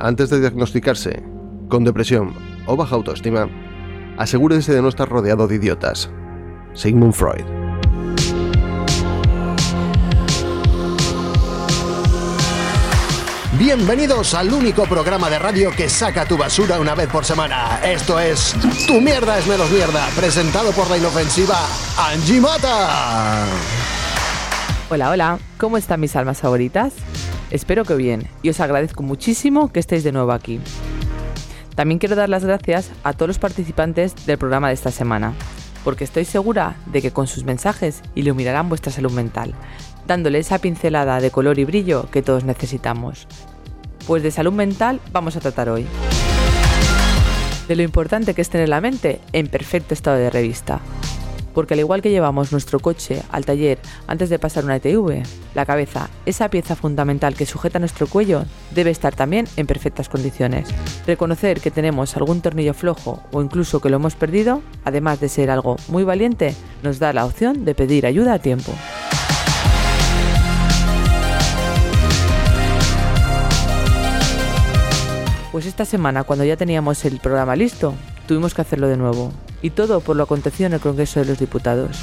Antes de diagnosticarse con depresión o baja autoestima, asegúrese de no estar rodeado de idiotas. Sigmund Freud. Bienvenidos al único programa de radio que saca tu basura una vez por semana. Esto es Tu mierda es menos mierda, presentado por la inofensiva Angie Mata. Hola, hola, ¿cómo están mis almas favoritas? Espero que bien y os agradezco muchísimo que estéis de nuevo aquí. También quiero dar las gracias a todos los participantes del programa de esta semana, porque estoy segura de que con sus mensajes iluminarán vuestra salud mental, dándole esa pincelada de color y brillo que todos necesitamos. Pues de salud mental vamos a tratar hoy. De lo importante que es tener la mente en perfecto estado de revista porque al igual que llevamos nuestro coche al taller antes de pasar una ETV, la cabeza, esa pieza fundamental que sujeta nuestro cuello, debe estar también en perfectas condiciones. Reconocer que tenemos algún tornillo flojo o incluso que lo hemos perdido, además de ser algo muy valiente, nos da la opción de pedir ayuda a tiempo. Pues esta semana, cuando ya teníamos el programa listo, tuvimos que hacerlo de nuevo. Y todo por lo acontecido en el Congreso de los Diputados.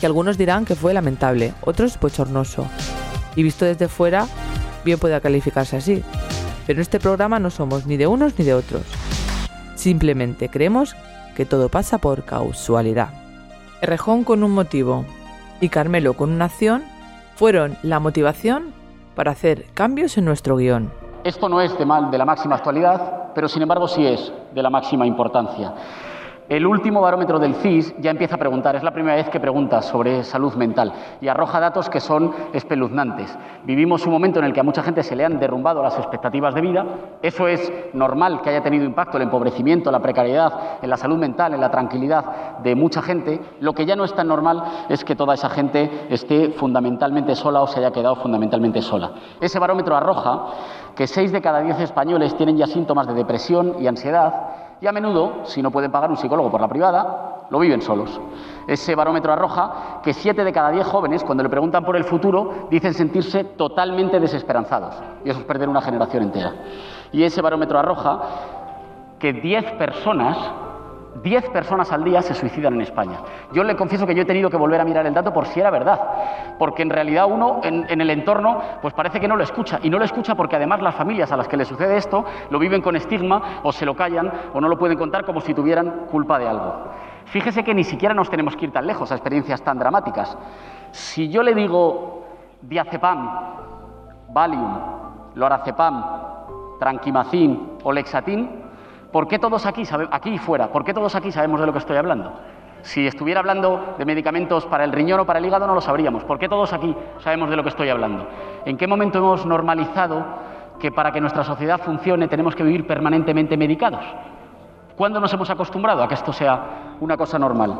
Que algunos dirán que fue lamentable, otros bochornoso. Y visto desde fuera, bien puede calificarse así. Pero en este programa no somos ni de unos ni de otros. Simplemente creemos que todo pasa por causalidad. Errejón con un motivo y Carmelo con una acción fueron la motivación para hacer cambios en nuestro guion. Esto no es de, mal, de la máxima actualidad, pero sin embargo sí es de la máxima importancia. El último barómetro del CIS ya empieza a preguntar, es la primera vez que pregunta sobre salud mental y arroja datos que son espeluznantes. Vivimos un momento en el que a mucha gente se le han derrumbado las expectativas de vida. Eso es normal que haya tenido impacto el empobrecimiento, la precariedad, en la salud mental, en la tranquilidad de mucha gente. Lo que ya no es tan normal es que toda esa gente esté fundamentalmente sola o se haya quedado fundamentalmente sola. Ese barómetro arroja que 6 de cada 10 españoles tienen ya síntomas de depresión y ansiedad y a menudo, si no pueden pagar un psicólogo por la privada, lo viven solos. Ese barómetro arroja que 7 de cada 10 jóvenes, cuando le preguntan por el futuro, dicen sentirse totalmente desesperanzados. Y eso es perder una generación entera. Y ese barómetro arroja que 10 personas 10 personas al día se suicidan en España. Yo le confieso que yo he tenido que volver a mirar el dato por si era verdad, porque en realidad uno en, el entorno pues parece que no lo escucha, y no lo escucha porque además las familias a las que le sucede esto lo viven con estigma o se lo callan o no lo pueden contar como si tuvieran culpa de algo. Fíjese que ni siquiera nos tenemos que ir tan lejos a experiencias tan dramáticas. Si yo le digo diazepam, Valium, lorazepam, tranquimacin o lexatin, ¿Por qué todos aquí, aquí y fuera, por qué todos aquí sabemos de lo que estoy hablando? Si estuviera hablando de medicamentos para el riñón o para el hígado no lo sabríamos. ¿Por qué todos aquí sabemos de lo que estoy hablando? ¿En qué momento hemos normalizado que para que nuestra sociedad funcione tenemos que vivir permanentemente medicados? ¿Cuándo nos hemos acostumbrado a que esto sea una cosa normal?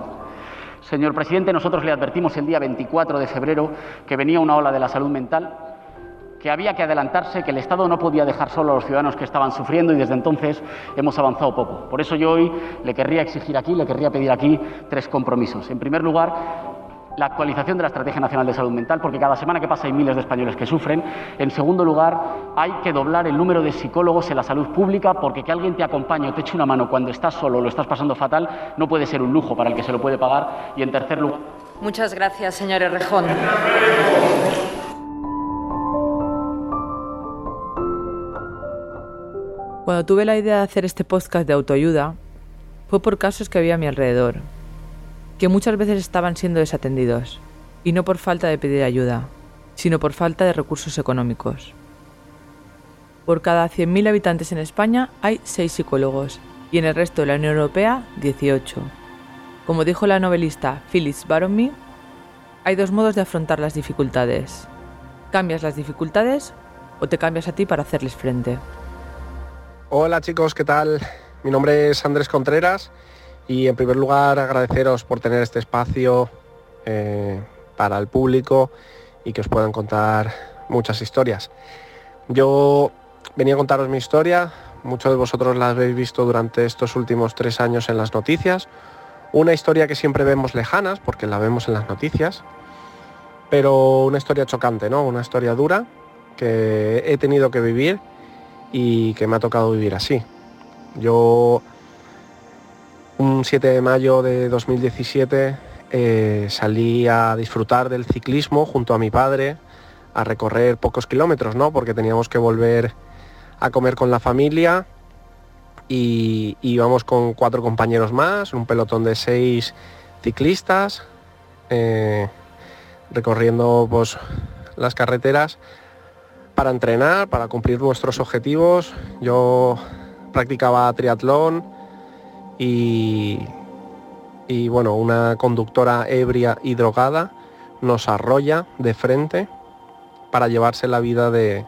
Señor presidente, nosotros le advertimos el día 24 de febrero que venía una ola de la salud mental que había que adelantarse, que el Estado no podía dejar solo a los ciudadanos que estaban sufriendo y desde entonces hemos avanzado poco. Por eso yo hoy le querría exigir aquí, le querría pedir aquí tres compromisos. En primer lugar, la actualización de la Estrategia Nacional de Salud Mental, porque cada semana que pasa hay miles de españoles que sufren. En segundo lugar, hay que doblar el número de psicólogos en la salud pública, porque que alguien te acompañe o te eche una mano cuando estás solo o lo estás pasando fatal no puede ser un lujo para el que se lo puede pagar. Y en tercer lugar. Muchas gracias, señor Errejón. Cuando tuve la idea de hacer este podcast de autoayuda, fue por casos que había a mi alrededor, que muchas veces estaban siendo desatendidos, y no por falta de pedir ayuda, sino por falta de recursos económicos. Por cada 100.000 habitantes en España hay 6 psicólogos, y en el resto de la Unión Europea 18. Como dijo la novelista Phyllis Baromi, hay dos modos de afrontar las dificultades. Cambias las dificultades o te cambias a ti para hacerles frente. Hola chicos, ¿qué tal? Mi nombre es Andrés Contreras y en primer lugar agradeceros por tener este espacio eh, para el público y que os puedan contar muchas historias. Yo venía a contaros mi historia, muchos de vosotros la habéis visto durante estos últimos tres años en las noticias. Una historia que siempre vemos lejanas, porque la vemos en las noticias, pero una historia chocante, ¿no? Una historia dura que he tenido que vivir y que me ha tocado vivir así. Yo un 7 de mayo de 2017 eh, salí a disfrutar del ciclismo junto a mi padre, a recorrer pocos kilómetros, ¿no? Porque teníamos que volver a comer con la familia y íbamos con cuatro compañeros más, un pelotón de seis ciclistas, eh, recorriendo pues, las carreteras para entrenar, para cumplir nuestros objetivos. Yo practicaba triatlón y, y bueno, una conductora ebria y drogada nos arrolla de frente para llevarse la vida de,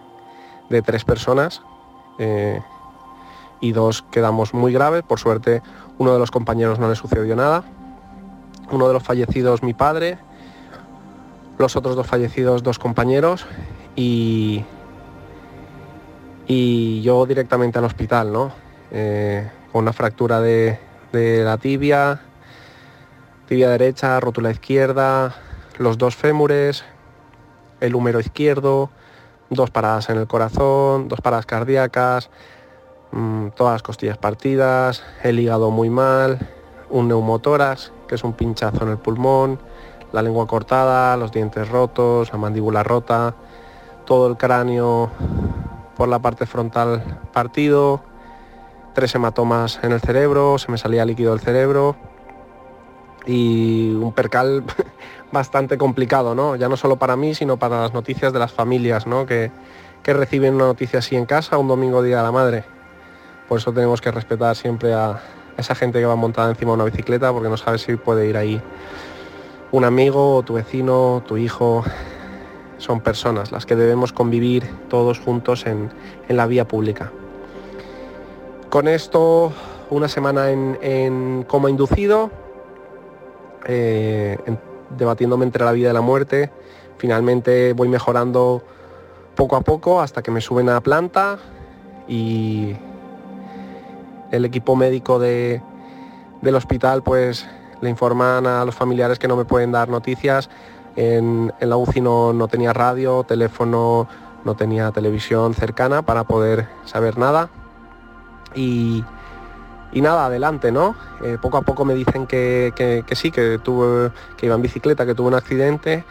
tres personas eh, y dos quedamos muy graves. Por suerte uno de los compañeros no le sucedió nada. Uno de los fallecidos mi padre, los otros dos fallecidos dos compañeros y, y yo directamente al hospital, ¿no? Eh, con una fractura de, la tibia, tibia derecha, rótula izquierda, los dos fémures, el húmero izquierdo, dos paradas en el corazón, dos paradas cardíacas, mm, todas las costillas partidas, el hígado muy mal, un neumotoras, que es un pinchazo en el pulmón, la lengua cortada, los dientes rotos, la mandíbula rota, todo el cráneo por la parte frontal partido, tres hematomas en el cerebro, se me salía líquido del cerebro y un percal bastante complicado, ¿no? Ya no solo para mí, sino para las noticias de las familias, ¿no? Que, reciben una noticia así en casa un domingo día de la madre. Por eso tenemos que respetar siempre a esa gente que va montada encima de una bicicleta porque no sabes si puede ir ahí un amigo, tu vecino, tu hijo, son personas las que debemos convivir todos juntos en, la vía pública. Con esto, una semana en, coma inducido, eh, debatiéndome entre la vida y la muerte. Finalmente voy mejorando poco a poco hasta que me suben a la planta y el equipo médico del hospital pues le informan a los familiares que no me pueden dar noticias en, la UCI no, tenía radio, teléfono, no tenía televisión cercana para poder saber nada. Y, nada, adelante, ¿no? Eh, poco a poco me dicen que, sí, que, tuve, que iba en bicicleta, que tuve un accidente.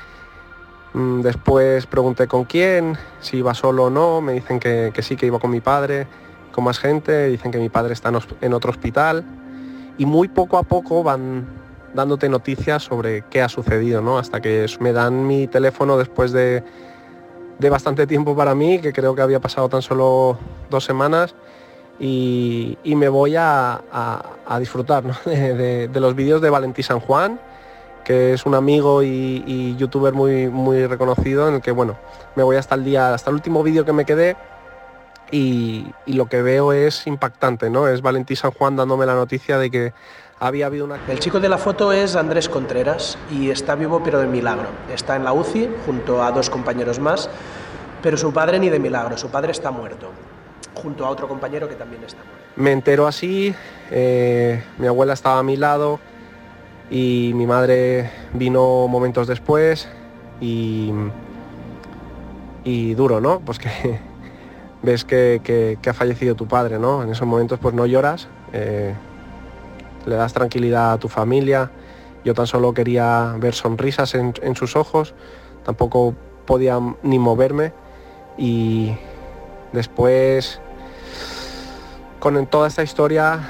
Mm, después pregunté con quién, si iba solo o no, me dicen que, sí, que iba con mi padre, con más gente, dicen que mi padre está en otro hospital. Y muy poco a poco van, dándote noticias sobre qué ha sucedido, ¿no? Hasta que me dan mi teléfono después de, bastante tiempo para mí, que creo que había pasado tan solo dos semanas, y, me voy a, disfrutar de, los vídeos de Valentí San Juan, que es un amigo y, youtuber muy, muy reconocido, en el que bueno, me voy hasta el día, hasta el último vídeo que me quedé. Y, y lo que veo es impactante, ¿no? Es Valentí San Juan dándome la noticia de que había habido una... El chico de la foto es Andrés Contreras y está vivo pero de milagro. Está en la UCI junto a dos compañeros más, pero su padre ni de milagro, su padre está muerto, junto a otro compañero que también está muerto. Me entero así, eh, mi abuela estaba a mi lado y mi madre vino momentos después y, y duro, ¿no? Pues que ves que, ha fallecido tu padre, ¿no? En esos momentos pues no lloras. Eh, le das tranquilidad a tu familia. Yo tan solo quería ver sonrisas en, sus ojos, tampoco podía ni moverme y después con toda esta historia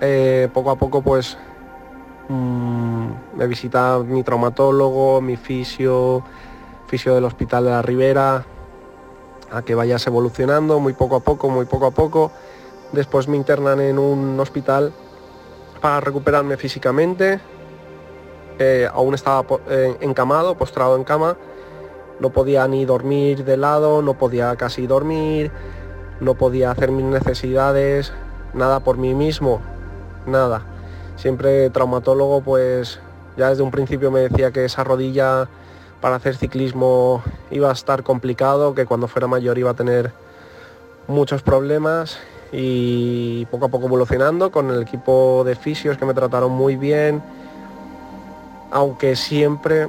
eh, poco a poco pues mm, me visita mi traumatólogo, mi fisio, fisio del hospital de la Ribera, a que vayas evolucionando muy poco a poco, muy poco a poco. Después me internan en un hospital para recuperarme físicamente. Eh, aún estaba eh, encamado, postrado en cama. No podía ni dormir de lado, no podía casi dormir, no podía hacer mis necesidades, nada por mí mismo, nada. Siempre traumatólogo, pues ya desde un principio me decía que esa rodilla para hacer ciclismo iba a estar complicado, que cuando fuera mayor iba a tener muchos problemas y poco a poco evolucionando con el equipo de fisios que me trataron muy bien, aunque siempre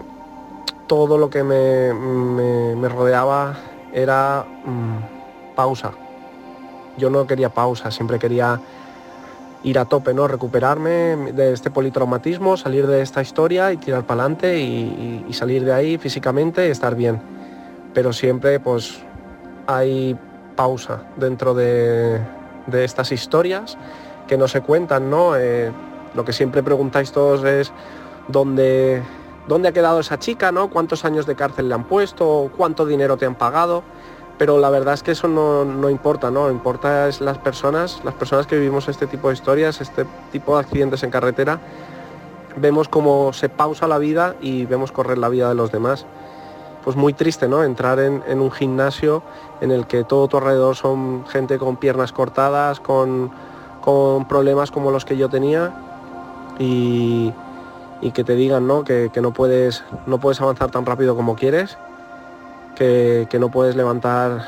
todo lo que me, rodeaba era mm, pausa, yo no quería pausa, siempre quería ir a tope, ¿no? Recuperarme de este politraumatismo, salir de esta historia y tirar para adelante y, salir de ahí físicamente y estar bien. Pero siempre pues hay pausa dentro de, estas historias que no se cuentan, ¿no? Eh, lo que siempre preguntáis todos es dónde, dónde ha quedado esa chica, ¿no? ¿Cuántos años de cárcel le han puesto? ¿Cuánto dinero te han pagado? pero la verdad es que eso no, importa, ¿no? Importa es las personas, las personas que vivimos este tipo de historias, este tipo de accidentes en carretera, vemos cómo se pausa la vida y vemos correr la vida de los demás. Pues muy triste, ¿no? Entrar en, un gimnasio en el que todo tu alrededor son gente con piernas cortadas, con, problemas como los que yo tenía y, que te digan, ¿no? Que, que no, puedes, no puedes avanzar tan rápido como quieres que, no puedes levantar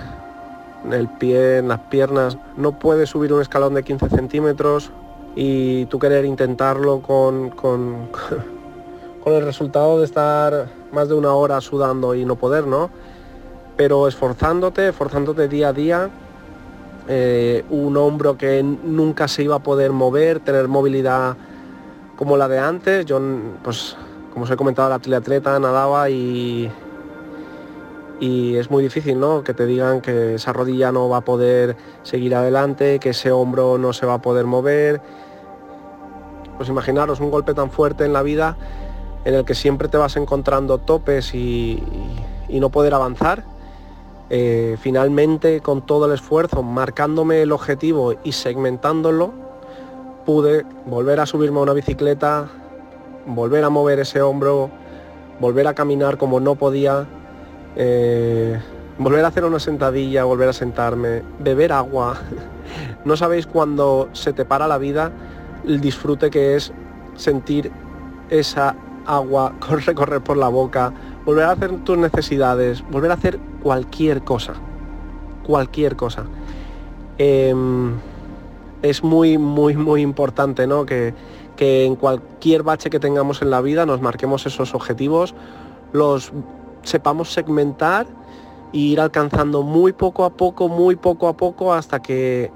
el pie, en las piernas, no puedes subir un escalón de 15 centímetros y tú querer intentarlo con, con, con el resultado de estar más de una hora sudando y no poder, ¿no? Pero esforzándote, esforzándote día a día, eh, un hombro que nunca se iba a poder mover, tener movilidad como la de antes. Yo, pues, como os he comentado, la triatleta nadaba y y es muy difícil ¿no? que te digan que esa rodilla no va a poder seguir adelante, que ese hombro no se va a poder mover. Pues imaginaros un golpe tan fuerte en la vida en el que siempre te vas encontrando topes y, no poder avanzar. Eh, finalmente con todo el esfuerzo, marcándome el objetivo y segmentándolo, pude volver a subirme a una bicicleta, volver a mover ese hombro, volver a caminar como no podía, eh, volver a hacer una sentadilla, volver a sentarme, beber agua. No sabéis cuando se te para la vida el disfrute que es sentir esa agua recorrer por la boca, volver a hacer tus necesidades, volver a hacer cualquier cosa. Cualquier cosa. Em, es muy, muy, muy importante ¿no? que, que en cualquier bache que tengamos en la vida nos marquemos esos objetivos, los sepamos segmentar e ir alcanzando muy poco a poco, muy poco a poco hasta que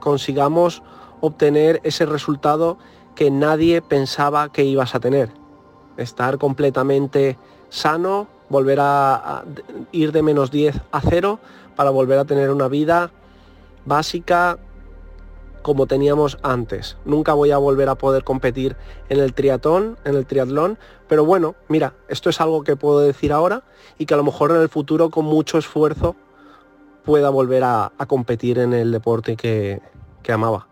consigamos obtener ese resultado que nadie pensaba que ibas a tener. Estar completamente sano, volver a, ir de menos 10 a 0 para volver a tener una vida básica como teníamos antes. Nunca voy a volver a poder competir en el triatlón, en el triatlón, pero bueno, mira, esto es algo que puedo decir ahora y que a lo mejor en el futuro con mucho esfuerzo pueda volver a, competir en el deporte que, que amaba.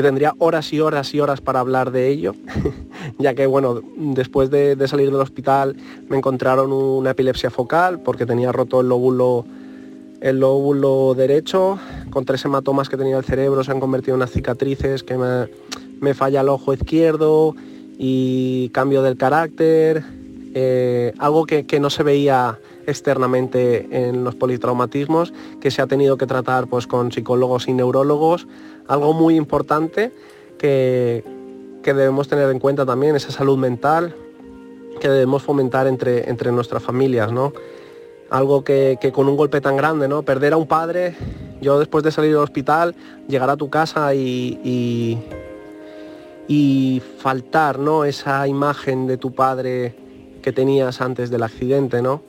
Que tendría horas y horas y horas para hablar de ello, ya que bueno, después de, salir del hospital me encontraron una epilepsia focal porque tenía roto el lóbulo el lóbulo derecho, con tres hematomas que tenía el cerebro se han convertido en unas cicatrices, que me, falla el ojo izquierdo y cambio del carácter, eh, algo que, que, no se veía externamente en los politraumatismos, que se ha tenido que tratar pues, con psicólogos y neurólogos, algo muy importante que, que debemos tener en cuenta también, esa salud mental que debemos fomentar entre, entre nuestras familias, ¿no? Algo que, con un golpe tan grande, ¿no? Perder a un padre, yo después de salir del hospital, llegar a tu casa y, y, faltar, ¿no? Esa imagen de tu padre que tenías antes del accidente, ¿no?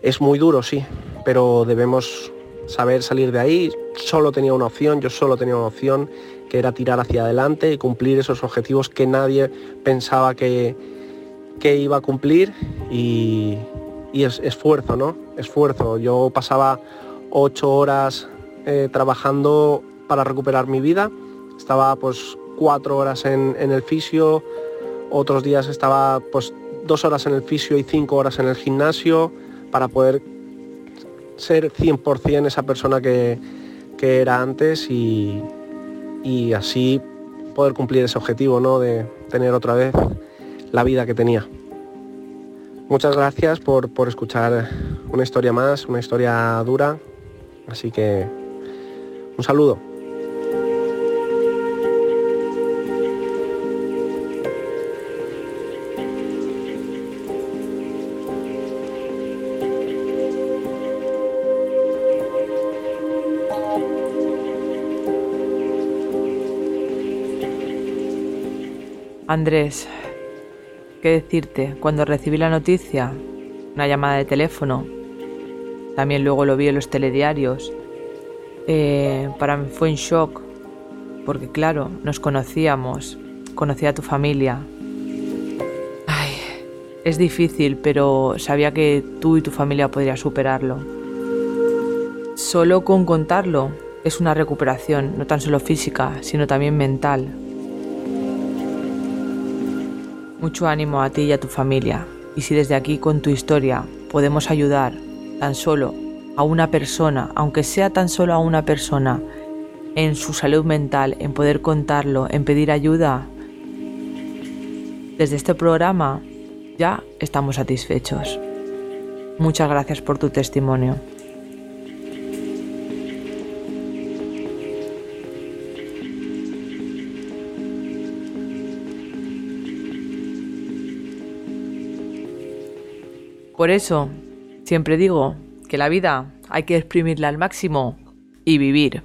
Es muy duro, sí, pero debemos saber salir de ahí. Solo tenía una opción, yo solo tenía una opción, que era tirar hacia adelante y cumplir esos objetivos que nadie pensaba que, que iba a cumplir y, es, esfuerzo, ¿no? Esfuerzo. Yo pasaba ocho horas eh, trabajando para recuperar mi vida. Estaba pues cuatro horas en, en, el fisio, otros días estaba pues dos horas en el fisio y cinco horas en el gimnasio para poder ser 100% esa persona que, era antes y, así poder cumplir ese objetivo ¿no? de tener otra vez la vida que tenía. Muchas gracias por, por escuchar una historia más, una historia dura, así que un saludo. Andrés, ¿qué decirte? Cuando recibí la noticia, una llamada de teléfono, también luego lo vi en los telediarios, eh, para mí fue un shock, porque claro, nos conocíamos, conocía a tu familia. Ay, es difícil, pero sabía que tú y tu familia podrían superarlo. Solo con contarlo es una recuperación, no tan solo física, sino también mental. Mucho ánimo a ti y a tu familia. Y si desde aquí con tu historia podemos ayudar tan solo a una persona, aunque sea tan solo a una persona, en su salud mental, en poder contarlo, en pedir ayuda, desde este programa ya estamos satisfechos. Muchas gracias por tu testimonio. Por eso, siempre digo que la vida hay que exprimirla al máximo y vivir.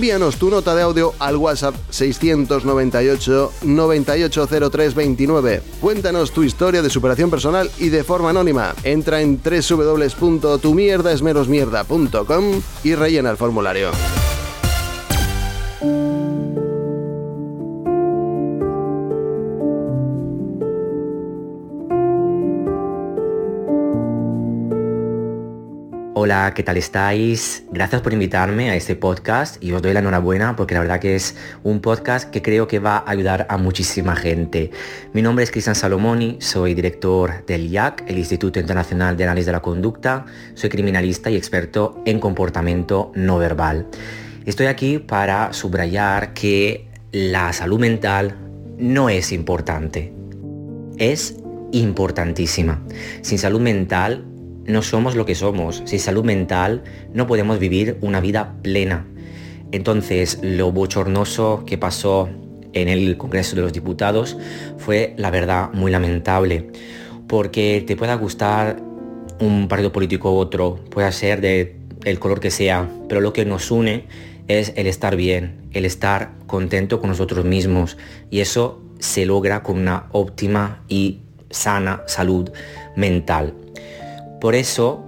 Envíanos tu nota de audio al WhatsApp 698 980329. Cuéntanos tu historia de superación personal y de forma anónima. Entra en www.tumierdasmerosmierda.com y rellena el formulario. Hola, ¿qué tal estáis? Gracias por invitarme a este podcast y os doy la enhorabuena porque la verdad que es un podcast que creo que va a ayudar a muchísima gente. Mi nombre es Cristian Salomoni, soy director del IAC, el Instituto Internacional de Análisis de la Conducta, soy criminalista y experto en comportamiento no verbal. Estoy aquí para subrayar que la salud mental no es importante, es importantísima. Sin salud mental no somos lo que somos. Sin salud mental no podemos vivir una vida plena. Entonces, lo bochornoso que pasó en el Congreso de los Diputados fue, la verdad, muy lamentable. Porque te pueda gustar un partido político u otro, puede ser de el color que sea, pero lo que nos une es el estar bien, el estar contento con nosotros mismos. Y eso se logra con una óptima y sana salud mental. Por eso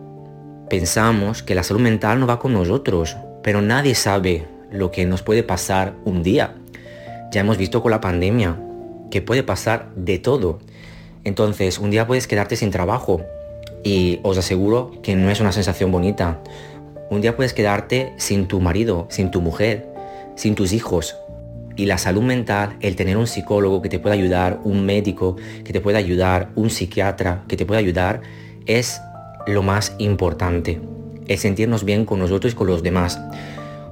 pensamos que la salud mental no va con nosotros, pero nadie sabe lo que nos puede pasar un día. Ya hemos visto con la pandemia que puede pasar de todo. Entonces, un día puedes quedarte sin trabajo y os aseguro que no es una sensación bonita. Un día puedes quedarte sin tu marido, sin tu mujer, sin tus hijos. Y la salud mental, el tener un psicólogo que te pueda ayudar, un médico que te pueda ayudar, un psiquiatra que te pueda ayudar, es lo más importante. El sentirnos bien con nosotros y con los demás.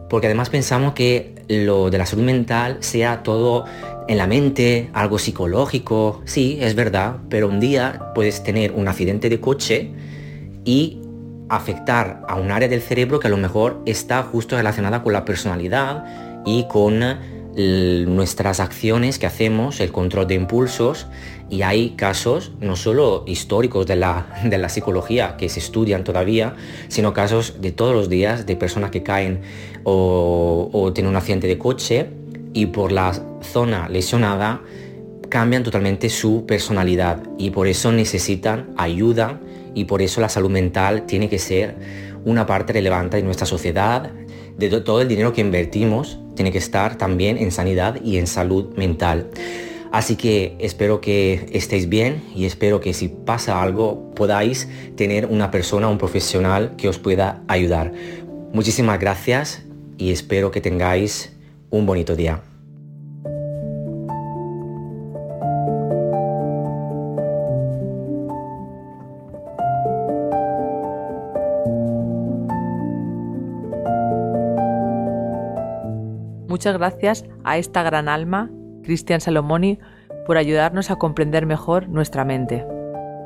Porque además pensamos que lo de la salud mental sea todo en la mente, algo psicológico. Sí, es verdad, pero un día puedes tener un accidente de coche y afectar a un área del cerebro que a lo mejor está justo relacionada con la personalidad y con nuestras acciones que hacemos, el control de impulsos, y hay casos no solo históricos de la, de la psicología que se estudian todavía, sino casos de todos los días de personas que caen o, o tienen un accidente de coche y por la zona lesionada cambian totalmente su personalidad y por eso necesitan ayuda y por eso la salud mental tiene que ser una parte relevante de nuestra sociedad, de todo el dinero que invertimos tiene que estar también en sanidad y en salud mental. Así que espero que estéis bien y espero que si pasa algo podáis tener una persona, un profesional que os pueda ayudar. Muchísimas gracias y espero que tengáis un bonito día. Muchas gracias a esta gran alma, Cristian Salomoni, por ayudarnos a comprender mejor nuestra mente.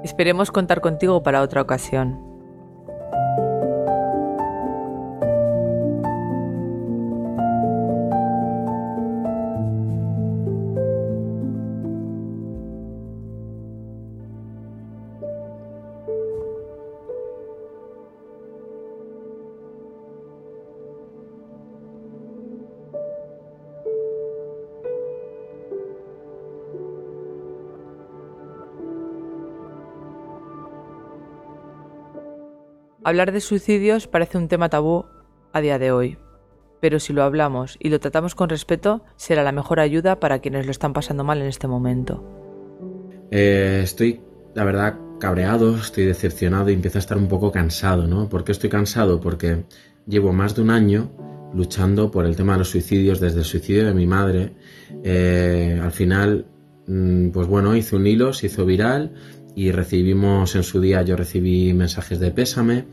Esperemos contar contigo para otra ocasión. Hablar de suicidios parece un tema tabú a día de hoy, pero si lo hablamos y lo tratamos con respeto, será la mejor ayuda para quienes lo están pasando mal en este momento. Eh, estoy, la verdad, cabreado, estoy decepcionado y empiezo a estar un poco cansado, ¿no? ¿Por qué estoy cansado? Porque llevo más de un año luchando por el tema de los suicidios, desde el suicidio de mi madre. Eh, al final, mm, pues bueno, hice un hilo, se hizo viral y recibimos en su día, yo recibí mensajes de pésame,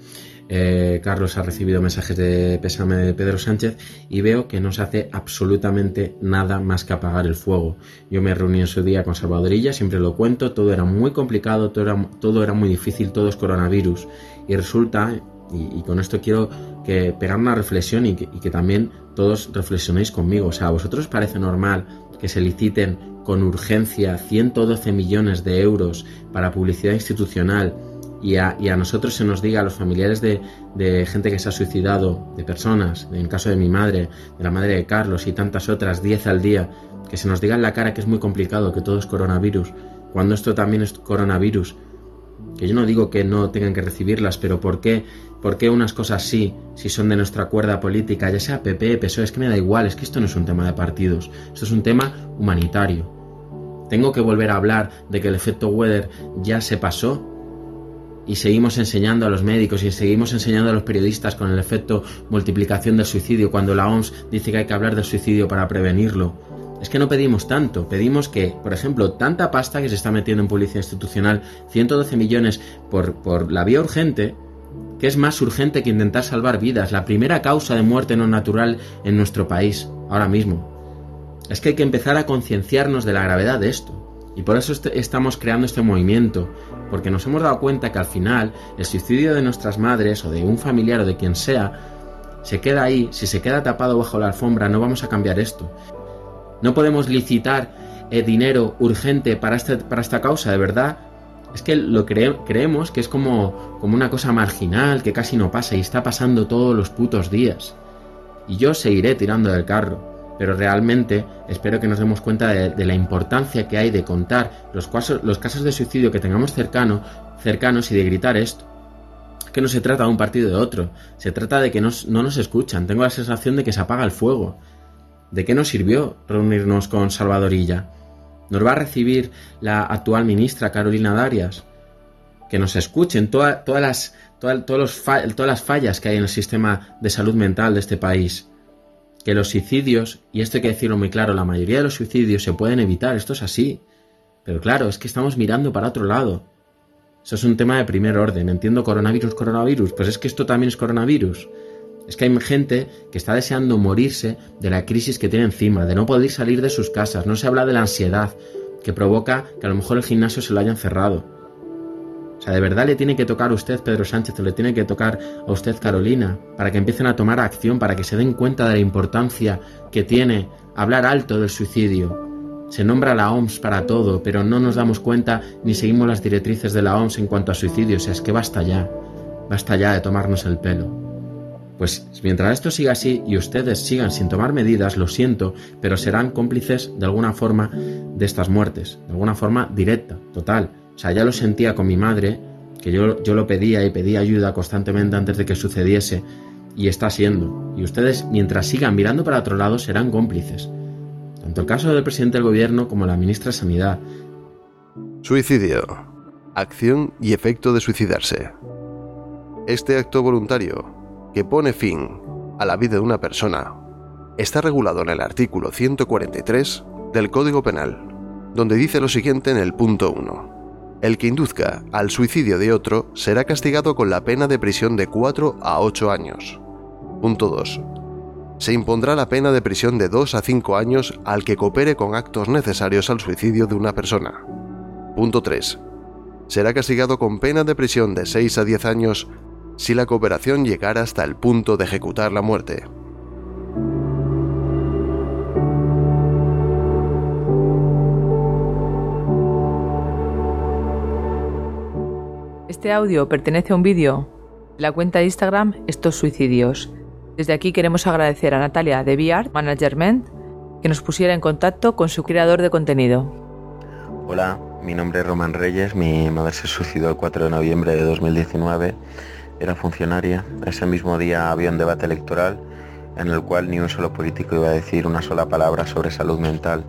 eh, Carlos ha recibido mensajes de pésame de Pedro Sánchez y veo que no se hace absolutamente nada más que apagar el fuego. Yo me reuní en su día con Salvadorilla, siempre lo cuento, todo era muy complicado, todo era, todo era muy difícil, todo es coronavirus. Y resulta, y, con esto quiero que pegar una reflexión y que, y que también todos reflexionéis conmigo, o sea, ¿a vosotros os parece normal que se liciten con urgencia 112 millones de euros para publicidad institucional y a, y a nosotros se nos diga, a los familiares de, de, gente que se ha suicidado, de personas, en el caso de mi madre, de la madre de Carlos y tantas otras, 10 al día, que se nos diga en la cara que es muy complicado, que todo es coronavirus, cuando esto también es coronavirus, que yo no digo que no tengan que recibirlas, pero ¿por qué, ¿por qué unas cosas sí, si son de nuestra cuerda política, ya sea PP, PSOE, es que me da igual, es que esto no es un tema de partidos, esto es un tema humanitario. Tengo que volver a hablar de que el efecto Weather ya se pasó y seguimos enseñando a los médicos y seguimos enseñando a los periodistas con el efecto multiplicación del suicidio cuando la OMS dice que hay que hablar del suicidio para prevenirlo. Es que no pedimos tanto, pedimos que, por ejemplo, tanta pasta que se está metiendo en publicidad institucional, 112 millones por, por la vía urgente, que es más urgente que intentar salvar vidas, la primera causa de muerte no natural en nuestro país, ahora mismo. Es que hay que empezar a concienciarnos de la gravedad de esto. Y por eso est estamos creando este movimiento, porque nos hemos dado cuenta que al final el suicidio de nuestras madres o de un familiar o de quien sea se queda ahí, si se queda tapado bajo la alfombra no vamos a cambiar esto. No podemos licitar eh, dinero urgente para, este, para esta causa, de verdad. Es que lo cre creemos que es como, como una cosa marginal, que casi no pasa y está pasando todos los putos días. Y yo seguiré tirando del carro pero realmente espero que nos demos cuenta de, la importancia que hay de contar los casos, los casos de suicidio que tengamos cercano, cercanos y de gritar esto. Que no se trata de un partido de otro, se trata de que no nos escuchan. Tengo la sensación de que se apaga el fuego. ¿De qué nos sirvió reunirnos con Salvadorilla? ¿Nos va a recibir la actual ministra Carolina Darias? Que nos escuchen toda, todas, las, todos los, todas las fallas que hay en el sistema de salud mental de este país que los suicidios, y esto hay que decirlo muy claro, la mayoría de los suicidios se pueden evitar, esto es así. Pero claro, es que estamos mirando para otro lado. Eso es un tema de primer orden. Entiendo coronavirus, coronavirus. Pues es que esto también es coronavirus. Es que hay gente que está deseando morirse de la crisis que tiene encima, de no poder salir de sus casas. No se habla de la ansiedad que provoca que a lo mejor el gimnasio se lo hayan cerrado. O sea, de verdad le tiene que tocar a usted, Pedro Sánchez, o le tiene que tocar a usted, Carolina, para que empiecen a tomar acción, para que se den cuenta de la importancia que tiene hablar alto del suicidio, se nombra la OMS para todo, pero no nos damos cuenta ni seguimos las directrices de la OMS en cuanto a suicidios. Es que basta ya, basta ya de tomarnos el pelo. Pues mientras esto siga así y ustedes sigan sin tomar medidas, lo siento, pero serán cómplices de alguna forma de estas muertes, de alguna forma directa, total. O sea, ya lo sentía con mi madre, que yo, yo lo pedía y pedía ayuda constantemente antes de que sucediese, y está siendo. Y ustedes, mientras sigan mirando para otro lado, serán cómplices tanto el caso del presidente del gobierno como la ministra de Sanidad. Suicidio. Acción y efecto de suicidarse. Este acto voluntario, que pone fin a la vida de una persona, está regulado en el artículo 143 del Código Penal, donde dice lo siguiente en el punto 1. El que induzca al suicidio de otro será castigado con la pena de prisión de 4 a 8 años. Punto 2 se impondrá la pena de prisión de 2 a 5 años al que coopere con actos necesarios al suicidio de una persona. Punto 3. Será castigado con pena de prisión de 6 a 10 años si la cooperación llegara hasta el punto de ejecutar la muerte. Este audio pertenece a un vídeo de la cuenta de Instagram Estos Suicidios. Desde aquí queremos agradecer a Natalia de VR Management que nos pusiera en contacto con su creador de contenido. Hola, mi nombre es Román Reyes, mi madre se suicidó el 4 de noviembre de 2019, era funcionaria, ese mismo día había un debate electoral en el cual ni un solo político iba a decir una sola palabra sobre salud mental.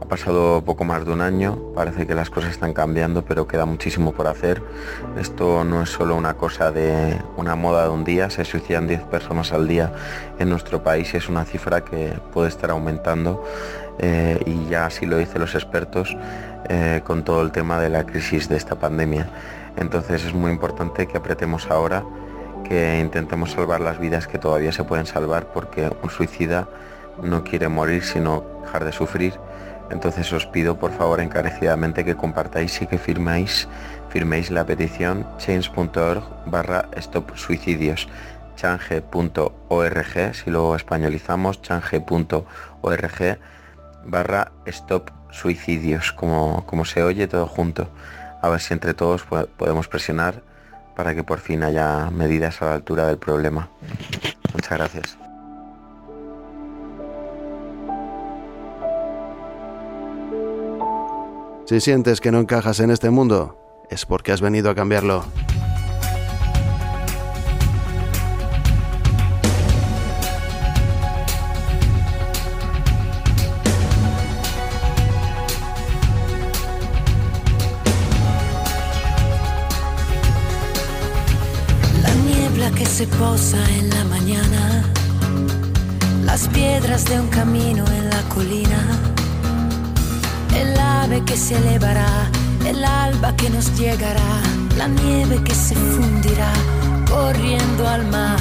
Ha pasado poco más de un año, parece que las cosas están cambiando, pero queda muchísimo por hacer. Esto no es solo una cosa de una moda de un día, se suicidan 10 personas al día en nuestro país y es una cifra que puede estar aumentando eh, y ya así lo dicen los expertos eh, con todo el tema de la crisis de esta pandemia. Entonces es muy importante que apretemos ahora, que intentemos salvar las vidas que todavía se pueden salvar porque un suicida no quiere morir sino dejar de sufrir entonces os pido por favor encarecidamente que compartáis y que firmáis, firméis la petición change.org barra stop suicidios change.org, si lo españolizamos, change.org barra stop suicidios, como, como se oye todo junto. A ver si entre todos podemos presionar para que por fin haya medidas a la altura del problema. Muchas gracias. Si sientes que no encajas en este mundo, es porque has venido a cambiarlo. Se posa en la mañana, las piedras de un camino en la colina, el ave que se elevará, el alba que nos llegará, la nieve que se fundirá corriendo al mar,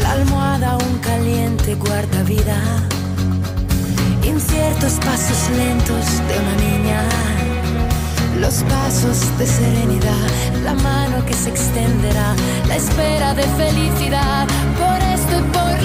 la almohada aún caliente guarda vida, inciertos pasos lentos de una niña. Los pasos de serenidad, la mano que se extenderá, la espera de felicidad, por esto y por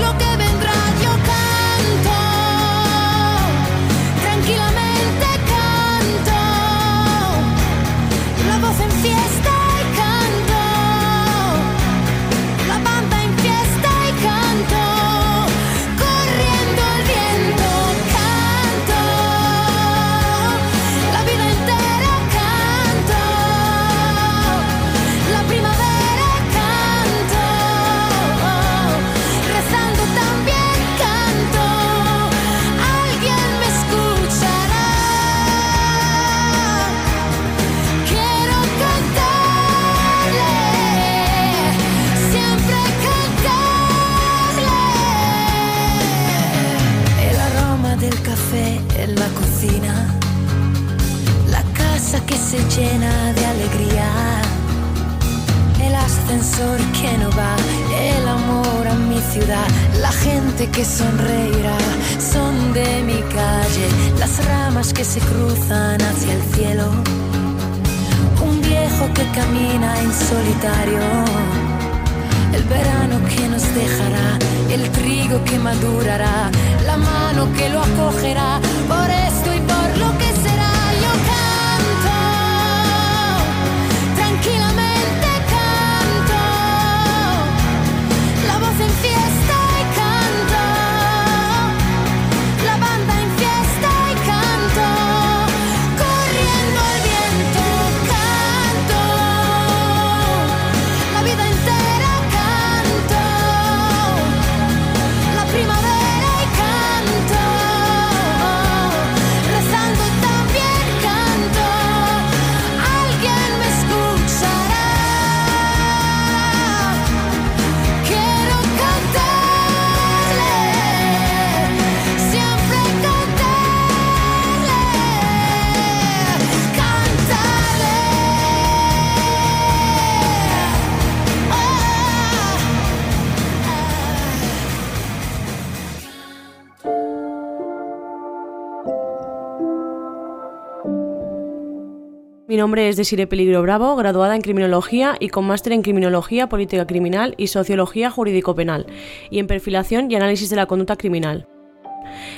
nombre es Desire Peligro Bravo, graduada en Criminología y con máster en Criminología, Política Criminal y Sociología Jurídico-Penal, y en Perfilación y Análisis de la Conducta Criminal.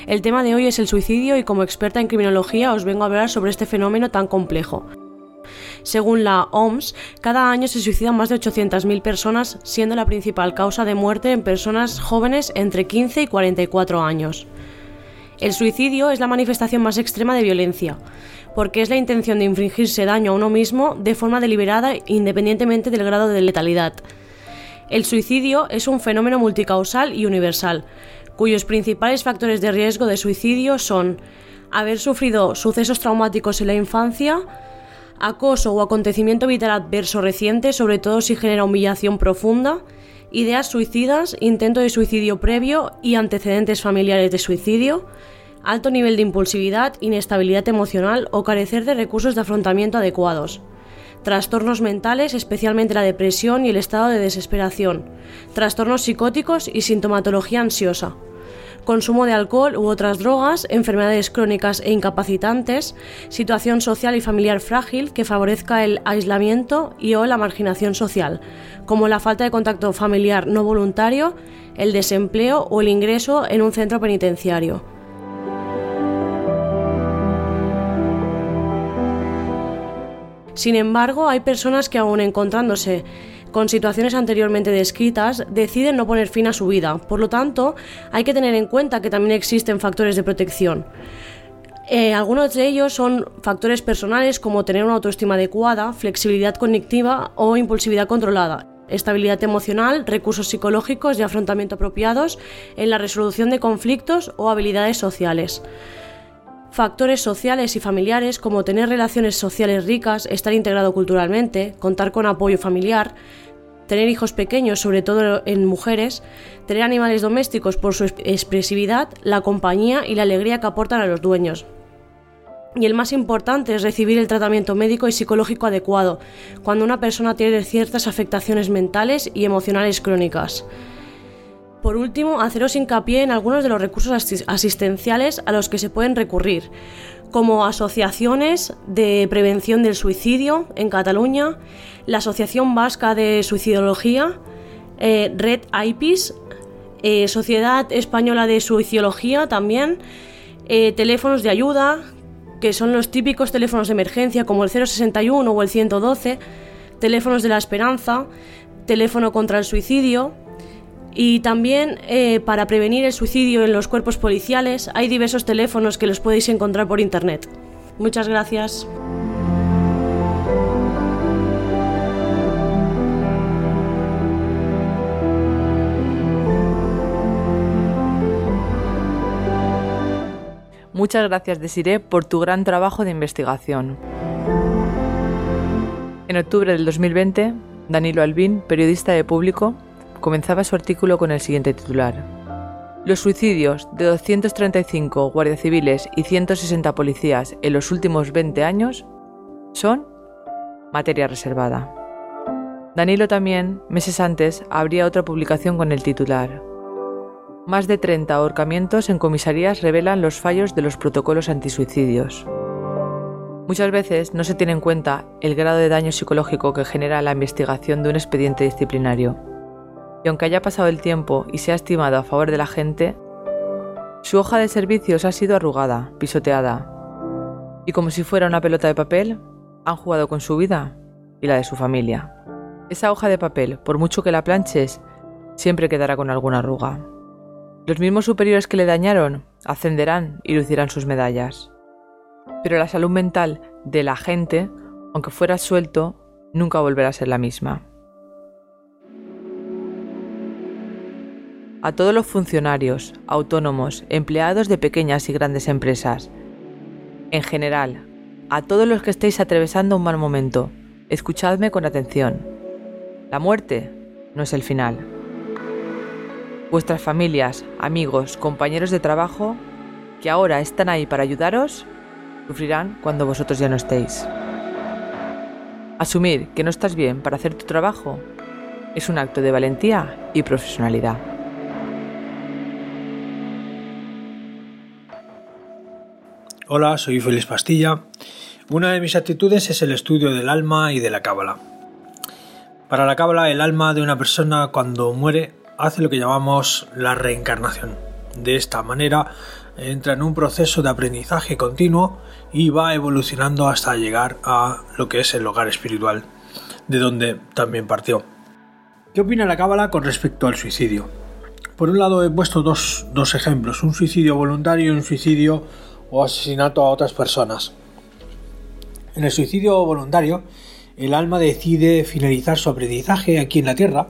El tema de hoy es el suicidio y como experta en criminología os vengo a hablar sobre este fenómeno tan complejo. Según la OMS, cada año se suicidan más de 800.000 personas, siendo la principal causa de muerte en personas jóvenes entre 15 y 44 años. El suicidio es la manifestación más extrema de violencia, porque es la intención de infligirse daño a uno mismo de forma deliberada independientemente del grado de letalidad. El suicidio es un fenómeno multicausal y universal, cuyos principales factores de riesgo de suicidio son haber sufrido sucesos traumáticos en la infancia, acoso o acontecimiento vital adverso reciente, sobre todo si genera humillación profunda, ideas suicidas, intento de suicidio previo y antecedentes familiares de suicidio, alto nivel de impulsividad, inestabilidad emocional o carecer de recursos de afrontamiento adecuados. Trastornos mentales, especialmente la depresión y el estado de desesperación. Trastornos psicóticos y sintomatología ansiosa. Consumo de alcohol u otras drogas, enfermedades crónicas e incapacitantes, situación social y familiar frágil que favorezca el aislamiento y o la marginación social, como la falta de contacto familiar no voluntario, el desempleo o el ingreso en un centro penitenciario. Sin embargo, hay personas que aún encontrándose con situaciones anteriormente descritas, deciden no poner fin a su vida. Por lo tanto, hay que tener en cuenta que también existen factores de protección. Eh, algunos de ellos son factores personales como tener una autoestima adecuada, flexibilidad cognitiva o impulsividad controlada, estabilidad emocional, recursos psicológicos y afrontamiento apropiados en la resolución de conflictos o habilidades sociales factores sociales y familiares como tener relaciones sociales ricas, estar integrado culturalmente, contar con apoyo familiar, tener hijos pequeños, sobre todo en mujeres, tener animales domésticos por su expresividad, la compañía y la alegría que aportan a los dueños. Y el más importante es recibir el tratamiento médico y psicológico adecuado cuando una persona tiene ciertas afectaciones mentales y emocionales crónicas. Por último, haceros hincapié en algunos de los recursos asistenciales a los que se pueden recurrir, como asociaciones de prevención del suicidio en Cataluña, la Asociación Vasca de Suicidología, eh, Red IPIS, eh, Sociedad Española de Suicidología también, eh, teléfonos de ayuda, que son los típicos teléfonos de emergencia como el 061 o el 112, teléfonos de la esperanza, teléfono contra el suicidio, y también eh, para prevenir el suicidio en los cuerpos policiales hay diversos teléfonos que los podéis encontrar por internet. Muchas gracias. Muchas gracias, Desiree, por tu gran trabajo de investigación. En octubre del 2020, Danilo Albín, periodista de Público, comenzaba su artículo con el siguiente titular. Los suicidios de 235 guardias civiles y 160 policías en los últimos 20 años son materia reservada. Danilo también, meses antes, abría otra publicación con el titular. Más de 30 ahorcamientos en comisarías revelan los fallos de los protocolos antisuicidios. Muchas veces no se tiene en cuenta el grado de daño psicológico que genera la investigación de un expediente disciplinario. Y aunque haya pasado el tiempo y se ha estimado a favor de la gente, su hoja de servicios ha sido arrugada, pisoteada. Y como si fuera una pelota de papel, han jugado con su vida y la de su familia. Esa hoja de papel, por mucho que la planches, siempre quedará con alguna arruga. Los mismos superiores que le dañaron ascenderán y lucirán sus medallas. Pero la salud mental de la gente, aunque fuera suelto, nunca volverá a ser la misma. A todos los funcionarios, autónomos, empleados de pequeñas y grandes empresas, en general, a todos los que estéis atravesando un mal momento, escuchadme con atención. La muerte no es el final. Vuestras familias, amigos, compañeros de trabajo, que ahora están ahí para ayudaros, sufrirán cuando vosotros ya no estéis. Asumir que no estás bien para hacer tu trabajo es un acto de valentía y profesionalidad. Hola, soy Félix Pastilla. Una de mis actitudes es el estudio del alma y de la cábala. Para la cábala, el alma de una persona cuando muere hace lo que llamamos la reencarnación. De esta manera entra en un proceso de aprendizaje continuo y va evolucionando hasta llegar a lo que es el hogar espiritual, de donde también partió. ¿Qué opina la cábala con respecto al suicidio? Por un lado he puesto dos, dos ejemplos, un suicidio voluntario y un suicidio o asesinato a otras personas. En el suicidio voluntario, el alma decide finalizar su aprendizaje aquí en la Tierra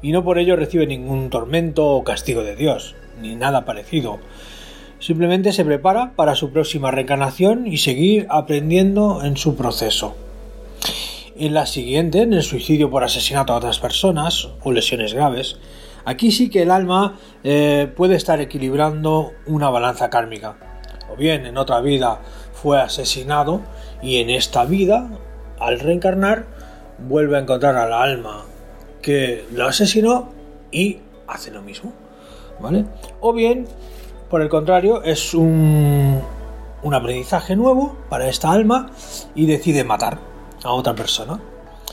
y no por ello recibe ningún tormento o castigo de Dios, ni nada parecido. Simplemente se prepara para su próxima reencarnación y seguir aprendiendo en su proceso. En la siguiente, en el suicidio por asesinato a otras personas o lesiones graves, aquí sí que el alma eh, puede estar equilibrando una balanza kármica. O bien en otra vida fue asesinado y en esta vida, al reencarnar, vuelve a encontrar al alma que lo asesinó y hace lo mismo. ¿Vale? O bien, por el contrario, es un, un aprendizaje nuevo para esta alma y decide matar a otra persona.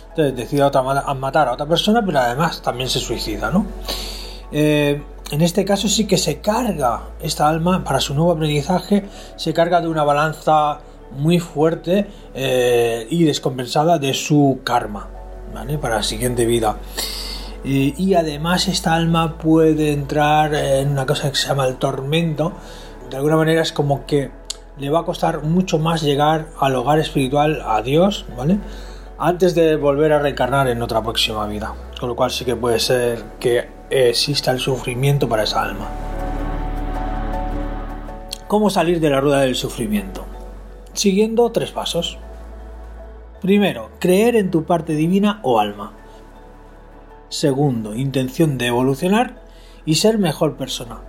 Entonces decide a otra, a matar a otra persona, pero además también se suicida, ¿no? Eh, en este caso sí que se carga esta alma para su nuevo aprendizaje, se carga de una balanza muy fuerte eh, y descompensada de su karma, ¿vale? Para la siguiente vida. Eh, y además esta alma puede entrar en una cosa que se llama el tormento. De alguna manera es como que le va a costar mucho más llegar al hogar espiritual, a Dios, ¿vale? Antes de volver a reencarnar en otra próxima vida. Con lo cual sí que puede ser que exista el sufrimiento para esa alma. ¿Cómo salir de la rueda del sufrimiento? Siguiendo tres pasos. Primero, creer en tu parte divina o alma. Segundo, intención de evolucionar y ser mejor persona.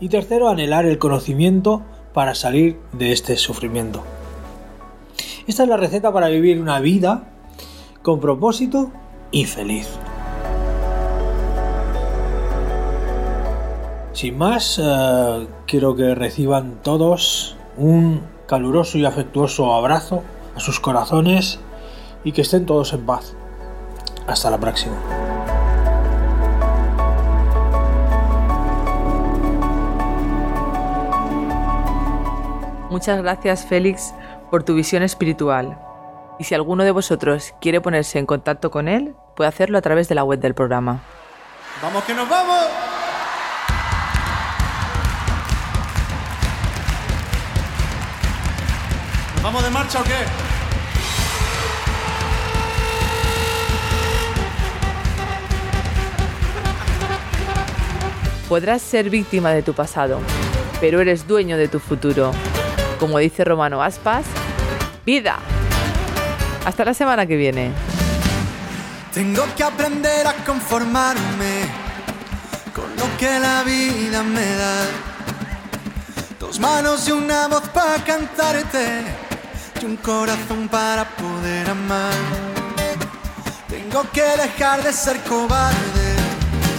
Y tercero, anhelar el conocimiento para salir de este sufrimiento. Esta es la receta para vivir una vida con propósito y feliz. Sin más, eh, quiero que reciban todos un caluroso y afectuoso abrazo a sus corazones y que estén todos en paz. Hasta la próxima. Muchas gracias Félix por tu visión espiritual. Y si alguno de vosotros quiere ponerse en contacto con él, puede hacerlo a través de la web del programa. ¡Vamos que nos vamos! Vamos de marcha o qué? Podrás ser víctima de tu pasado, pero eres dueño de tu futuro. Como dice Romano Aspas, vida. Hasta la semana que viene. Tengo que aprender a conformarme con lo que la vida me da. Dos manos y una voz para cantarte. Un corazón para poder amar. Tengo que dejar de ser cobarde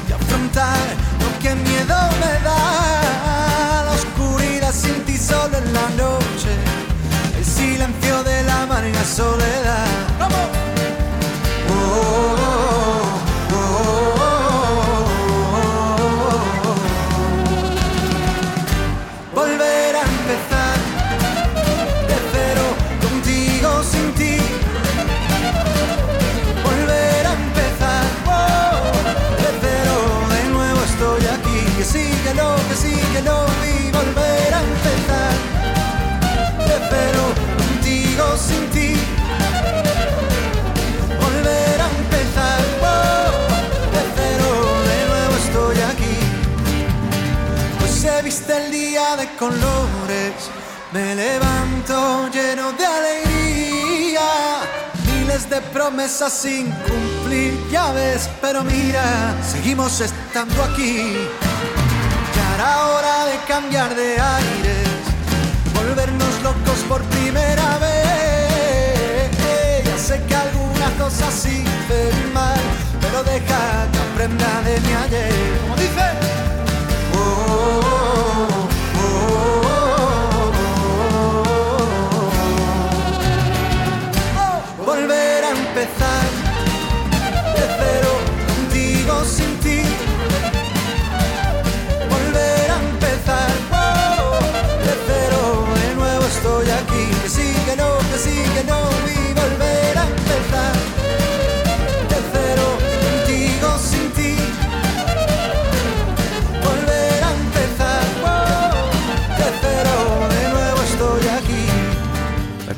y afrontar lo que miedo me da. La oscuridad sin ti solo en la noche, el silencio de la amarga soledad. ¡Vamos! Colores, me levanto lleno de alegría. Miles de promesas sin cumplir, ya ves, pero mira, seguimos estando aquí. Ya era hora de cambiar de aires, volvernos locos por primera vez. Ya sé que algunas cosas sí mal, pero deja que aprenda de mi ayer. Como dice.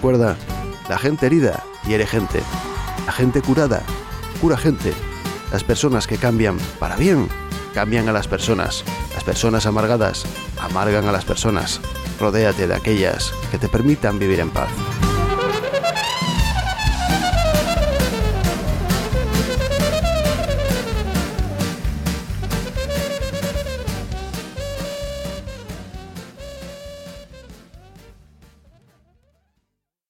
Recuerda, la gente herida hiere gente. La gente curada cura gente. Las personas que cambian para bien cambian a las personas. Las personas amargadas amargan a las personas. Rodéate de aquellas que te permitan vivir en paz.